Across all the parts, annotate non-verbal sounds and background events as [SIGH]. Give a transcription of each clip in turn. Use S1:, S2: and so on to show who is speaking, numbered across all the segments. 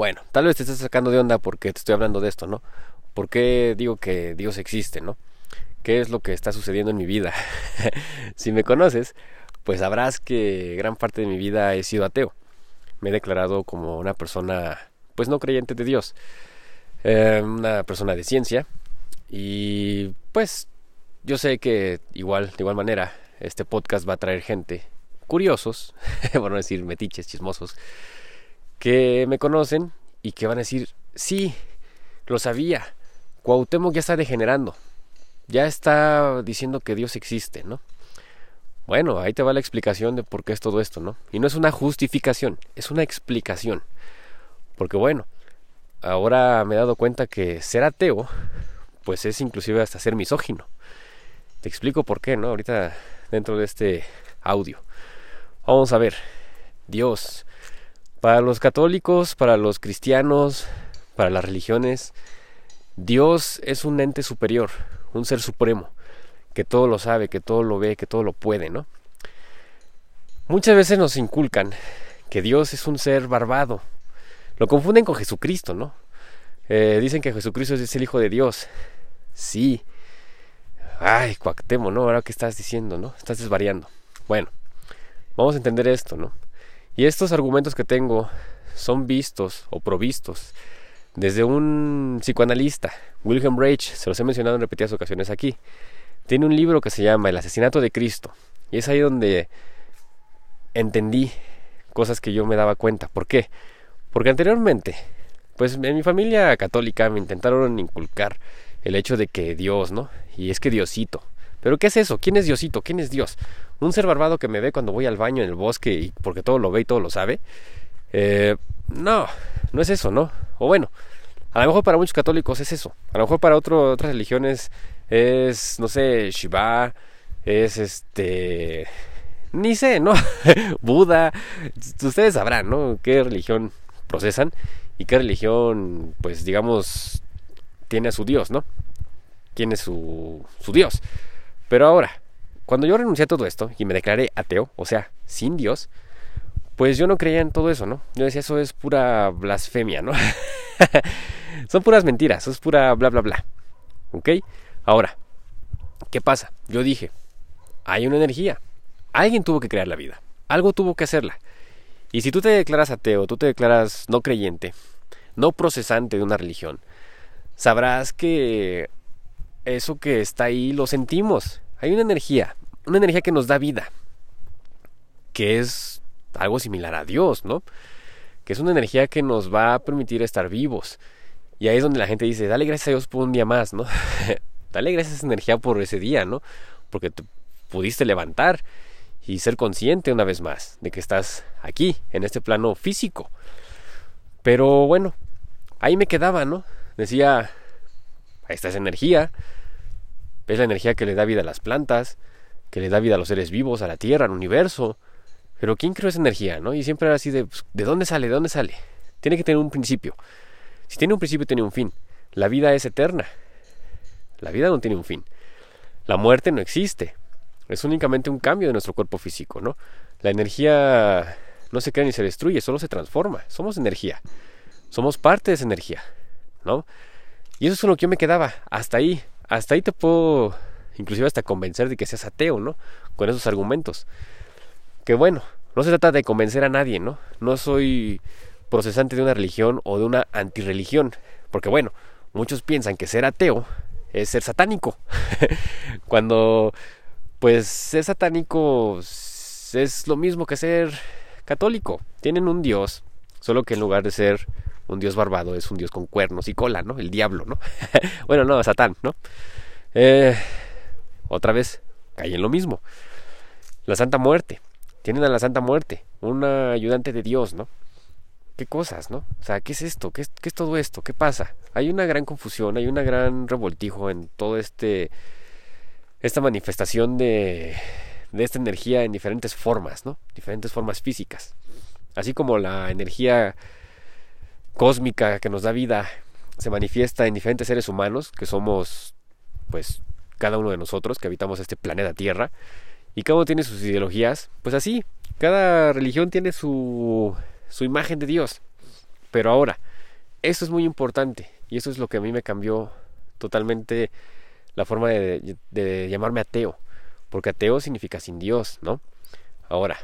S1: Bueno, tal vez te estés sacando de onda porque te estoy hablando de esto, ¿no? ¿Por qué digo que Dios existe, ¿no? ¿Qué es lo que está sucediendo en mi vida? [LAUGHS] si me conoces, pues sabrás que gran parte de mi vida he sido ateo. Me he declarado como una persona, pues no creyente de Dios, eh, una persona de ciencia y pues yo sé que igual, de igual manera, este podcast va a traer gente curiosos, [LAUGHS] por no decir metiches, chismosos, que me conocen y que van a decir, sí, lo sabía, Cuauhtémoc ya está degenerando, ya está diciendo que Dios existe, ¿no? Bueno, ahí te va la explicación de por qué es todo esto, ¿no? Y no es una justificación, es una explicación. Porque bueno, ahora me he dado cuenta que ser ateo, pues es inclusive hasta ser misógino. Te explico por qué, ¿no? Ahorita dentro de este audio. Vamos a ver. Dios. Para los católicos, para los cristianos, para las religiones, Dios es un ente superior, un ser supremo, que todo lo sabe, que todo lo ve, que todo lo puede, ¿no? Muchas veces nos inculcan que Dios es un ser barbado. Lo confunden con Jesucristo, ¿no? Eh, dicen que Jesucristo es el Hijo de Dios. Sí. Ay, cuactemo, ¿no? Ahora qué estás diciendo, ¿no? Estás desvariando. Bueno, vamos a entender esto, ¿no? Y estos argumentos que tengo son vistos o provistos desde un psicoanalista, Wilhelm Reich, se los he mencionado en repetidas ocasiones aquí. Tiene un libro que se llama El asesinato de Cristo. Y es ahí donde entendí cosas que yo me daba cuenta. ¿Por qué? Porque anteriormente, pues en mi familia católica me intentaron inculcar el hecho de que Dios, ¿no? Y es que Diosito. ¿Pero qué es eso? ¿Quién es Diosito? ¿Quién es Dios? ¿Un ser barbado que me ve cuando voy al baño en el bosque y porque todo lo ve y todo lo sabe? Eh, no, no es eso, ¿no? O bueno, a lo mejor para muchos católicos es eso. A lo mejor para otras religiones es, no sé, Shiva, es este... Ni sé, ¿no? [LAUGHS] Buda. Ustedes sabrán, ¿no? ¿Qué religión procesan? Y qué religión, pues digamos, tiene a su Dios, ¿no? Tiene su, su Dios. Pero ahora, cuando yo renuncié a todo esto y me declaré ateo, o sea, sin Dios, pues yo no creía en todo eso, ¿no? Yo decía, eso es pura blasfemia, ¿no? [LAUGHS] Son puras mentiras, eso es pura bla, bla, bla. ¿Ok? Ahora, ¿qué pasa? Yo dije, hay una energía. Alguien tuvo que crear la vida. Algo tuvo que hacerla. Y si tú te declaras ateo, tú te declaras no creyente, no procesante de una religión, sabrás que eso que está ahí lo sentimos. Hay una energía, una energía que nos da vida, que es algo similar a Dios, ¿no? Que es una energía que nos va a permitir estar vivos. Y ahí es donde la gente dice, dale gracias a Dios por un día más, ¿no? [LAUGHS] dale gracias a esa energía por ese día, ¿no? Porque te pudiste levantar y ser consciente una vez más de que estás aquí, en este plano físico. Pero bueno, ahí me quedaba, ¿no? Decía, esta es energía, es la energía que le da vida a las plantas, que le da vida a los seres vivos, a la Tierra, al universo. Pero ¿quién creó esa energía, no? Y siempre era así de, pues, ¿de dónde sale? ¿De dónde sale? Tiene que tener un principio. Si tiene un principio, tiene un fin. La vida es eterna. La vida no tiene un fin. La muerte no existe. Es únicamente un cambio de nuestro cuerpo físico, ¿no? La energía no se crea ni se destruye, solo se transforma. Somos energía. Somos parte de esa energía. ¿no? Y eso es lo que yo me quedaba, hasta ahí, hasta ahí te puedo inclusive hasta convencer de que seas ateo, ¿no? Con esos argumentos. Que bueno, no se trata de convencer a nadie, ¿no? No soy procesante de una religión o de una antirreligión, porque bueno, muchos piensan que ser ateo es ser satánico, [LAUGHS] cuando pues ser satánico es lo mismo que ser católico, tienen un dios, solo que en lugar de ser un dios barbado es un dios con cuernos y cola, ¿no? El diablo, ¿no? [LAUGHS] bueno, no, Satán, ¿no? Eh, otra vez, cae en lo mismo. La Santa Muerte. Tienen a la Santa Muerte, una ayudante de Dios, ¿no? ¿Qué cosas, no? O sea, ¿qué es esto? ¿Qué es, ¿Qué es todo esto? ¿Qué pasa? Hay una gran confusión, hay una gran revoltijo en todo este. esta manifestación de, de esta energía en diferentes formas, ¿no? Diferentes formas físicas. Así como la energía cósmica que nos da vida se manifiesta en diferentes seres humanos, que somos, pues, cada uno de nosotros que habitamos este planeta Tierra, y cada uno tiene sus ideologías, pues así, cada religión tiene su, su imagen de Dios. Pero ahora, Esto es muy importante y eso es lo que a mí me cambió totalmente la forma de, de llamarme ateo, porque ateo significa sin Dios, ¿no? Ahora,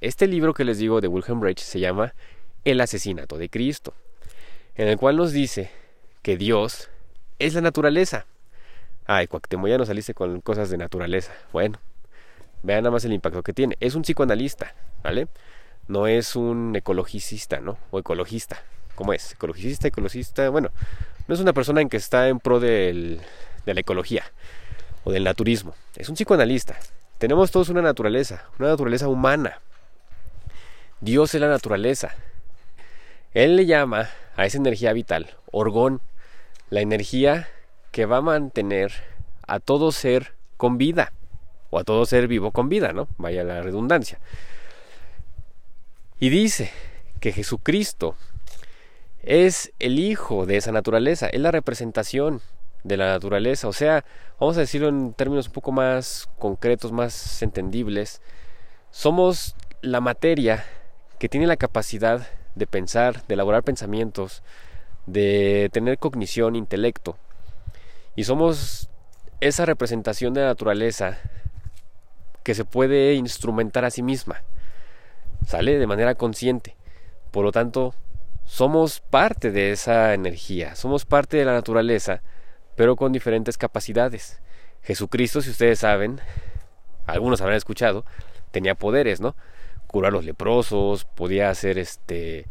S1: este libro que les digo de Wilhelm Reich se llama El asesinato de Cristo, en el cual nos dice que Dios es la naturaleza. Ay, Cuauhtémoc, ya no saliste con cosas de naturaleza. Bueno, vean nada más el impacto que tiene. Es un psicoanalista, ¿vale? No es un ecologicista, ¿no? O ecologista. ¿Cómo es? Ecologicista, ecologista. Bueno, no es una persona en que está en pro de la ecología o del naturismo. Es un psicoanalista. Tenemos todos una naturaleza, una naturaleza humana. Dios es la naturaleza. Él le llama a esa energía vital orgón, la energía que va a mantener a todo ser con vida, o a todo ser vivo con vida, ¿no? Vaya la redundancia. Y dice que Jesucristo es el hijo de esa naturaleza, es la representación de la naturaleza, o sea, vamos a decirlo en términos un poco más concretos, más entendibles, somos la materia que tiene la capacidad de pensar, de elaborar pensamientos, de tener cognición, intelecto. Y somos esa representación de la naturaleza que se puede instrumentar a sí misma. Sale de manera consciente. Por lo tanto, somos parte de esa energía, somos parte de la naturaleza, pero con diferentes capacidades. Jesucristo, si ustedes saben, algunos habrán escuchado, tenía poderes, ¿no? Curar a los leprosos, podía hacer este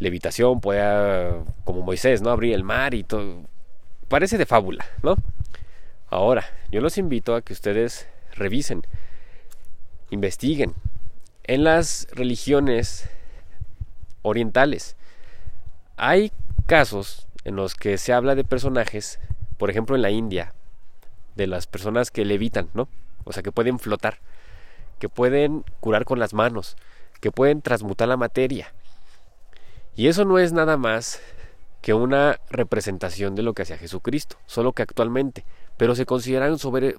S1: levitación, podía como Moisés, ¿no? abrir el mar y todo. Parece de fábula, ¿no? Ahora, yo los invito a que ustedes revisen, investiguen en las religiones orientales. Hay casos en los que se habla de personajes, por ejemplo en la India, de las personas que levitan, ¿no? O sea, que pueden flotar que pueden curar con las manos, que pueden transmutar la materia. Y eso no es nada más que una representación de lo que hacía Jesucristo, solo que actualmente, pero se consideran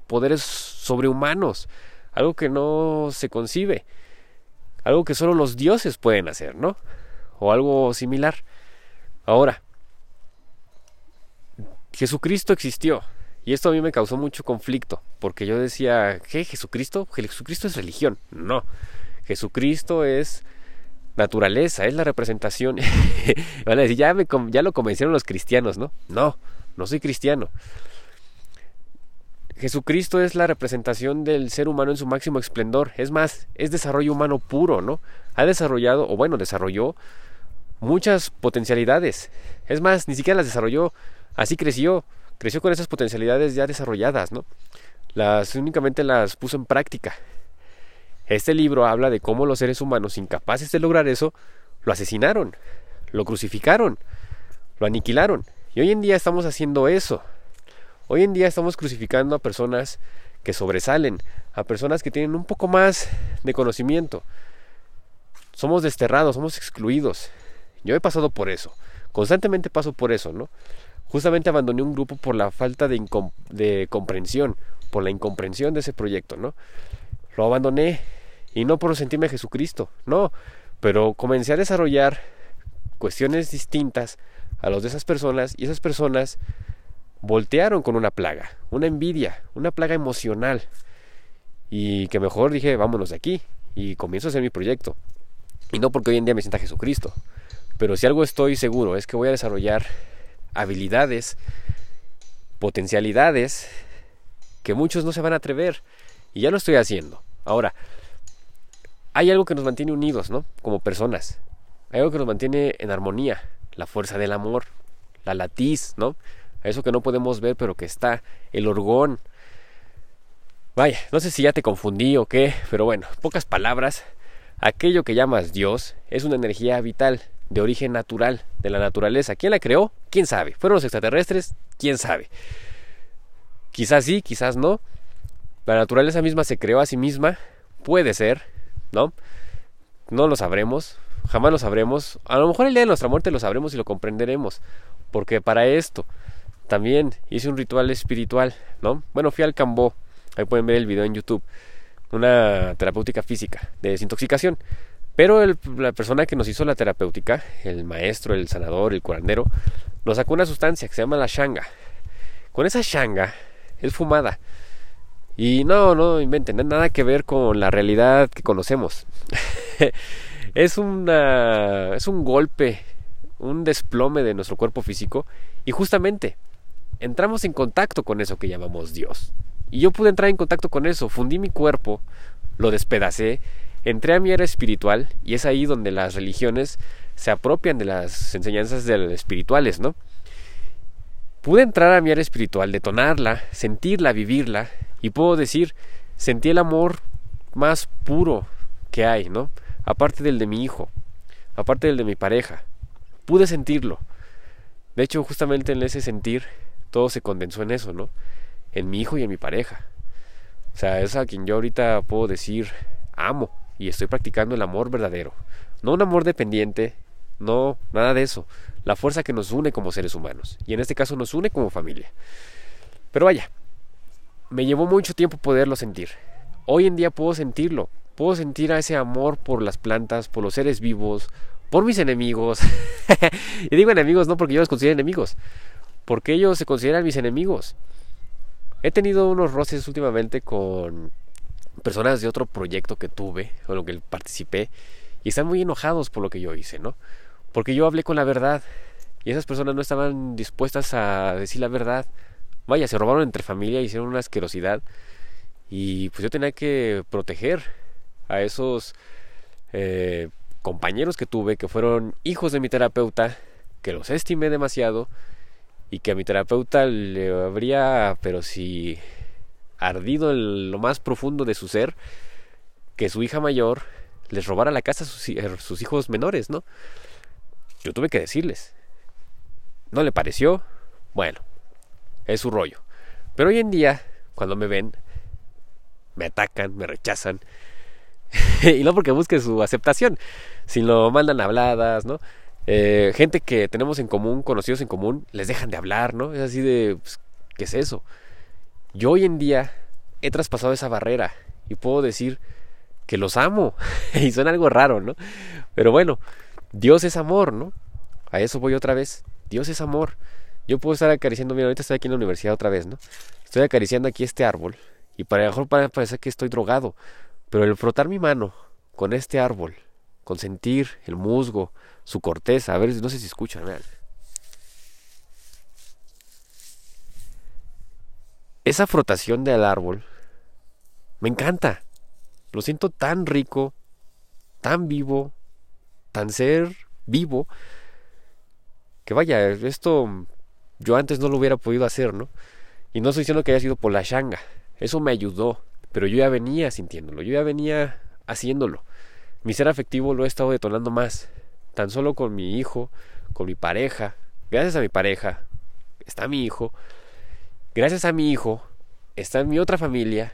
S1: poderes sobrehumanos, algo que no se concibe, algo que solo los dioses pueden hacer, ¿no? O algo similar. Ahora, Jesucristo existió, y esto a mí me causó mucho conflicto, porque yo decía, ¿qué? ¿Jesucristo? Jesucristo es religión. No, Jesucristo es naturaleza, es la representación. [LAUGHS] Van a decir, ya, me, ya lo convencieron los cristianos, ¿no? No, no soy cristiano. Jesucristo es la representación del ser humano en su máximo esplendor. Es más, es desarrollo humano puro, ¿no? Ha desarrollado, o bueno, desarrolló muchas potencialidades. Es más, ni siquiera las desarrolló, así creció creció con esas potencialidades ya desarrolladas, ¿no? Las únicamente las puso en práctica. Este libro habla de cómo los seres humanos incapaces de lograr eso lo asesinaron, lo crucificaron, lo aniquilaron. Y hoy en día estamos haciendo eso. Hoy en día estamos crucificando a personas que sobresalen, a personas que tienen un poco más de conocimiento. Somos desterrados, somos excluidos. Yo he pasado por eso. Constantemente paso por eso, ¿no? justamente abandoné un grupo por la falta de, de comprensión, por la incomprensión de ese proyecto, ¿no? Lo abandoné y no por sentirme Jesucristo, no, pero comencé a desarrollar cuestiones distintas a los de esas personas y esas personas voltearon con una plaga, una envidia, una plaga emocional y que mejor dije vámonos de aquí y comienzo a hacer mi proyecto y no porque hoy en día me sienta Jesucristo, pero si algo estoy seguro es que voy a desarrollar habilidades, potencialidades que muchos no se van a atrever. Y ya lo estoy haciendo. Ahora, hay algo que nos mantiene unidos, ¿no? Como personas. Hay algo que nos mantiene en armonía. La fuerza del amor, la latiz, ¿no? Eso que no podemos ver, pero que está. El orgón. Vaya, no sé si ya te confundí o qué, pero bueno, pocas palabras. Aquello que llamas Dios es una energía vital, de origen natural, de la naturaleza. ¿Quién la creó? ¿Quién sabe? ¿Fueron los extraterrestres? ¿Quién sabe? Quizás sí, quizás no. La naturaleza misma se creó a sí misma. Puede ser, ¿no? No lo sabremos, jamás lo sabremos. A lo mejor el día de nuestra muerte lo sabremos y lo comprenderemos. Porque para esto también hice un ritual espiritual, ¿no? Bueno, fui al Cambó. Ahí pueden ver el video en YouTube. Una terapéutica física de desintoxicación Pero la persona que nos hizo la terapéutica, el maestro, el sanador, el curandero, nos sacó una sustancia que se llama la shanga. Con esa shanga es fumada. Y no, no inventen, nada que ver con la realidad que conocemos. [LAUGHS] es, una, es un golpe, un desplome de nuestro cuerpo físico y justamente entramos en contacto con eso que llamamos Dios. Y yo pude entrar en contacto con eso, fundí mi cuerpo, lo despedacé, entré a mi era espiritual y es ahí donde las religiones se apropian de las enseñanzas espirituales, ¿no? Pude entrar a mi era espiritual, detonarla, sentirla, vivirla y puedo decir, sentí el amor más puro que hay, ¿no? Aparte del de mi hijo, aparte del de mi pareja. Pude sentirlo. De hecho, justamente en ese sentir, todo se condensó en eso, ¿no? En mi hijo y en mi pareja. O sea, es a quien yo ahorita puedo decir amo y estoy practicando el amor verdadero. No un amor dependiente, no, nada de eso. La fuerza que nos une como seres humanos. Y en este caso nos une como familia. Pero vaya, me llevó mucho tiempo poderlo sentir. Hoy en día puedo sentirlo. Puedo sentir a ese amor por las plantas, por los seres vivos, por mis enemigos. [LAUGHS] y digo enemigos no porque yo los considero enemigos, porque ellos se consideran mis enemigos. He tenido unos roces últimamente con personas de otro proyecto que tuve, o lo que participé, y están muy enojados por lo que yo hice, ¿no? Porque yo hablé con la verdad, y esas personas no estaban dispuestas a decir la verdad. Vaya, se robaron entre familia, hicieron una asquerosidad, y pues yo tenía que proteger a esos eh, compañeros que tuve, que fueron hijos de mi terapeuta, que los estimé demasiado, y que a mi terapeuta le habría, pero si ardido en lo más profundo de su ser, que su hija mayor les robara la casa a sus, a sus hijos menores, ¿no? Yo tuve que decirles. ¿No le pareció? Bueno, es su rollo. Pero hoy en día, cuando me ven, me atacan, me rechazan. [LAUGHS] y no porque busque su aceptación, sino mandan habladas, ¿no? Eh, gente que tenemos en común, conocidos en común, les dejan de hablar, ¿no? Es así de, pues, ¿qué es eso? Yo hoy en día he traspasado esa barrera y puedo decir que los amo. [LAUGHS] y suena algo raro, ¿no? Pero bueno, Dios es amor, ¿no? A eso voy otra vez. Dios es amor. Yo puedo estar acariciando, mira, ahorita estoy aquí en la universidad otra vez, ¿no? Estoy acariciando aquí este árbol y para mejor para parecer que estoy drogado, pero el frotar mi mano con este árbol, con sentir el musgo, su corteza. A ver, no sé si escuchan, vean. Esa frotación del árbol me encanta. Lo siento tan rico, tan vivo, tan ser vivo, que vaya, esto yo antes no lo hubiera podido hacer, ¿no? Y no estoy diciendo que haya sido por la shanga, eso me ayudó, pero yo ya venía sintiéndolo, yo ya venía haciéndolo. Mi ser afectivo lo he estado detonando más tan solo con mi hijo, con mi pareja. Gracias a mi pareja está mi hijo. Gracias a mi hijo está mi otra familia,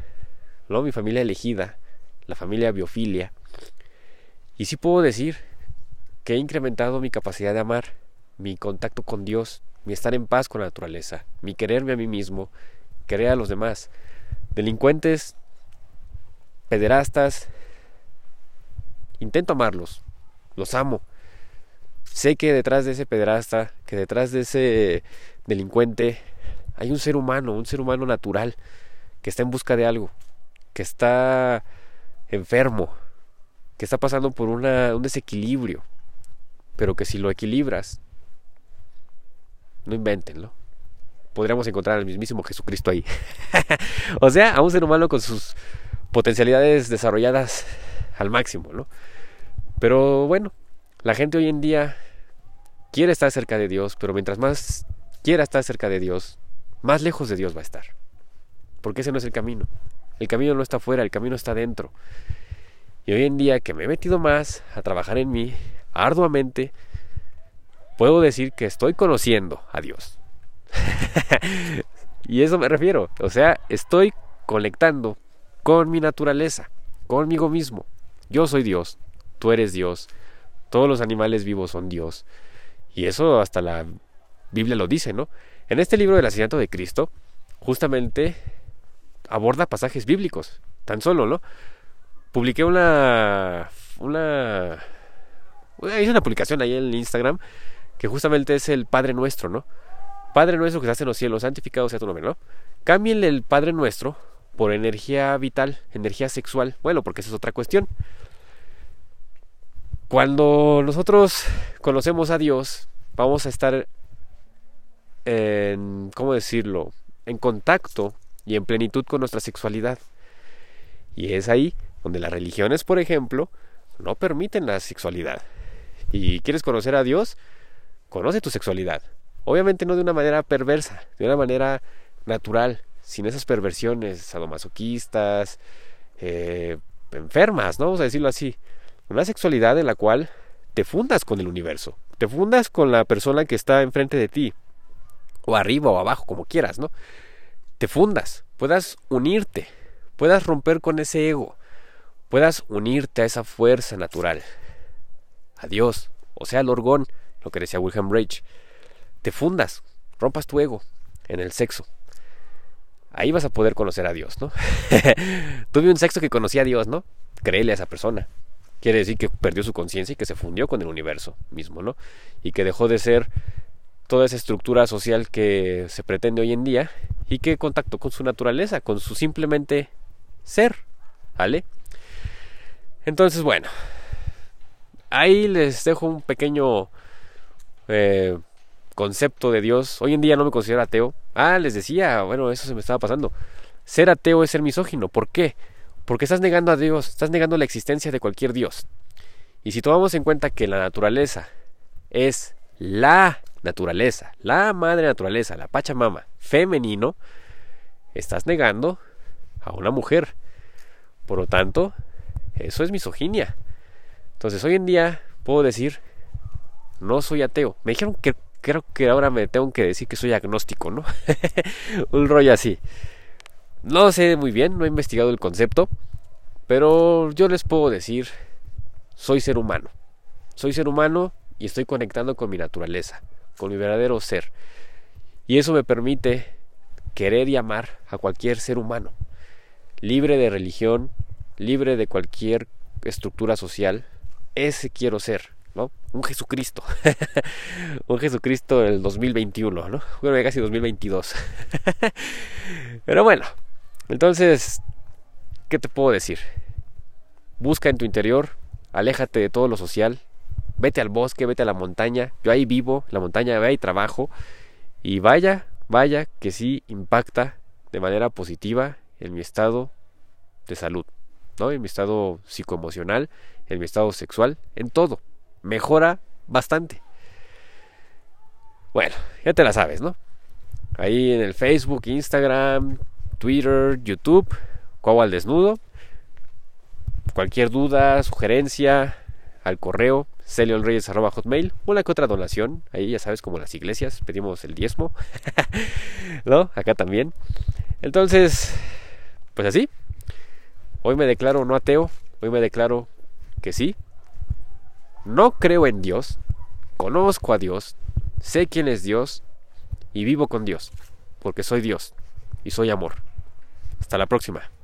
S1: ¿no? mi familia elegida, la familia biofilia. Y sí puedo decir que he incrementado mi capacidad de amar, mi contacto con Dios, mi estar en paz con la naturaleza, mi quererme a mí mismo, querer a los demás. Delincuentes, pederastas, intento amarlos, los amo Sé que detrás de ese pedrasta, que detrás de ese delincuente, hay un ser humano, un ser humano natural, que está en busca de algo, que está enfermo, que está pasando por un desequilibrio, pero que si lo equilibras, no inventenlo. Podríamos encontrar al mismísimo Jesucristo ahí. [LAUGHS] o sea, a un ser humano con sus potencialidades desarrolladas al máximo, ¿no? Pero bueno, la gente hoy en día quiere estar cerca de Dios, pero mientras más quiera estar cerca de Dios, más lejos de Dios va a estar. Porque ese no es el camino. El camino no está afuera, el camino está dentro. Y hoy en día que me he metido más a trabajar en mí arduamente, puedo decir que estoy conociendo a Dios. [LAUGHS] y eso me refiero. O sea, estoy conectando con mi naturaleza, conmigo mismo. Yo soy Dios, tú eres Dios, todos los animales vivos son Dios. Y eso hasta la Biblia lo dice, ¿no? En este libro del asesinato de Cristo, justamente aborda pasajes bíblicos, tan solo, ¿no? Publiqué una una hay una publicación ahí en Instagram que justamente es el Padre Nuestro, ¿no? Padre Nuestro que estás en los cielos, santificado sea tu nombre, ¿no? Cámbienle el Padre Nuestro por energía vital, energía sexual. Bueno, porque esa es otra cuestión. Cuando nosotros conocemos a Dios, vamos a estar en, ¿cómo decirlo?, en contacto y en plenitud con nuestra sexualidad. Y es ahí donde las religiones, por ejemplo, no permiten la sexualidad. Y quieres conocer a Dios, conoce tu sexualidad. Obviamente no de una manera perversa, de una manera natural, sin esas perversiones sadomasoquistas, eh, enfermas, ¿no? Vamos a decirlo así. Una sexualidad en la cual te fundas con el universo, te fundas con la persona que está enfrente de ti, o arriba o abajo, como quieras, ¿no? Te fundas, puedas unirte, puedas romper con ese ego, puedas unirte a esa fuerza natural, a Dios, o sea, al orgón, lo que decía Wilhelm Reich. Te fundas, rompas tu ego en el sexo. Ahí vas a poder conocer a Dios, ¿no? [LAUGHS] Tuve un sexo que conocía a Dios, ¿no? Créele a esa persona. Quiere decir que perdió su conciencia y que se fundió con el universo mismo, ¿no? Y que dejó de ser toda esa estructura social que se pretende hoy en día y que contactó con su naturaleza, con su simplemente ser, ¿vale? Entonces, bueno, ahí les dejo un pequeño eh, concepto de Dios. Hoy en día no me considero ateo. Ah, les decía, bueno, eso se me estaba pasando. Ser ateo es ser misógino. ¿Por qué? Porque estás negando a Dios, estás negando la existencia de cualquier Dios. Y si tomamos en cuenta que la naturaleza es la naturaleza, la madre naturaleza, la Pachamama, femenino, estás negando a una mujer. Por lo tanto, eso es misoginia. Entonces, hoy en día puedo decir, no soy ateo. Me dijeron que creo que ahora me tengo que decir que soy agnóstico, ¿no? [LAUGHS] Un rollo así. No sé muy bien, no he investigado el concepto, pero yo les puedo decir, soy ser humano. Soy ser humano y estoy conectando con mi naturaleza, con mi verdadero ser. Y eso me permite querer y amar a cualquier ser humano, libre de religión, libre de cualquier estructura social. Ese quiero ser, ¿no? Un Jesucristo. [LAUGHS] un Jesucristo del 2021, ¿no? Bueno, casi 2022. [LAUGHS] Pero bueno, entonces, ¿qué te puedo decir? Busca en tu interior, aléjate de todo lo social, vete al bosque, vete a la montaña. Yo ahí vivo, la montaña, ahí trabajo. Y vaya, vaya que sí impacta de manera positiva en mi estado de salud, ¿no? En mi estado psicoemocional, en mi estado sexual, en todo. Mejora bastante. Bueno, ya te la sabes, ¿no? Ahí en el Facebook, Instagram, Twitter, YouTube, Cuau al Desnudo. Cualquier duda, sugerencia, al correo celionreyes.hotmail una que otra donación, ahí ya sabes, como las iglesias, pedimos el diezmo, [LAUGHS] ¿no? Acá también. Entonces, pues así, hoy me declaro no ateo, hoy me declaro que sí, no creo en Dios, conozco a Dios, sé quién es Dios y vivo con Dios, porque soy Dios y soy amor. Hasta la próxima.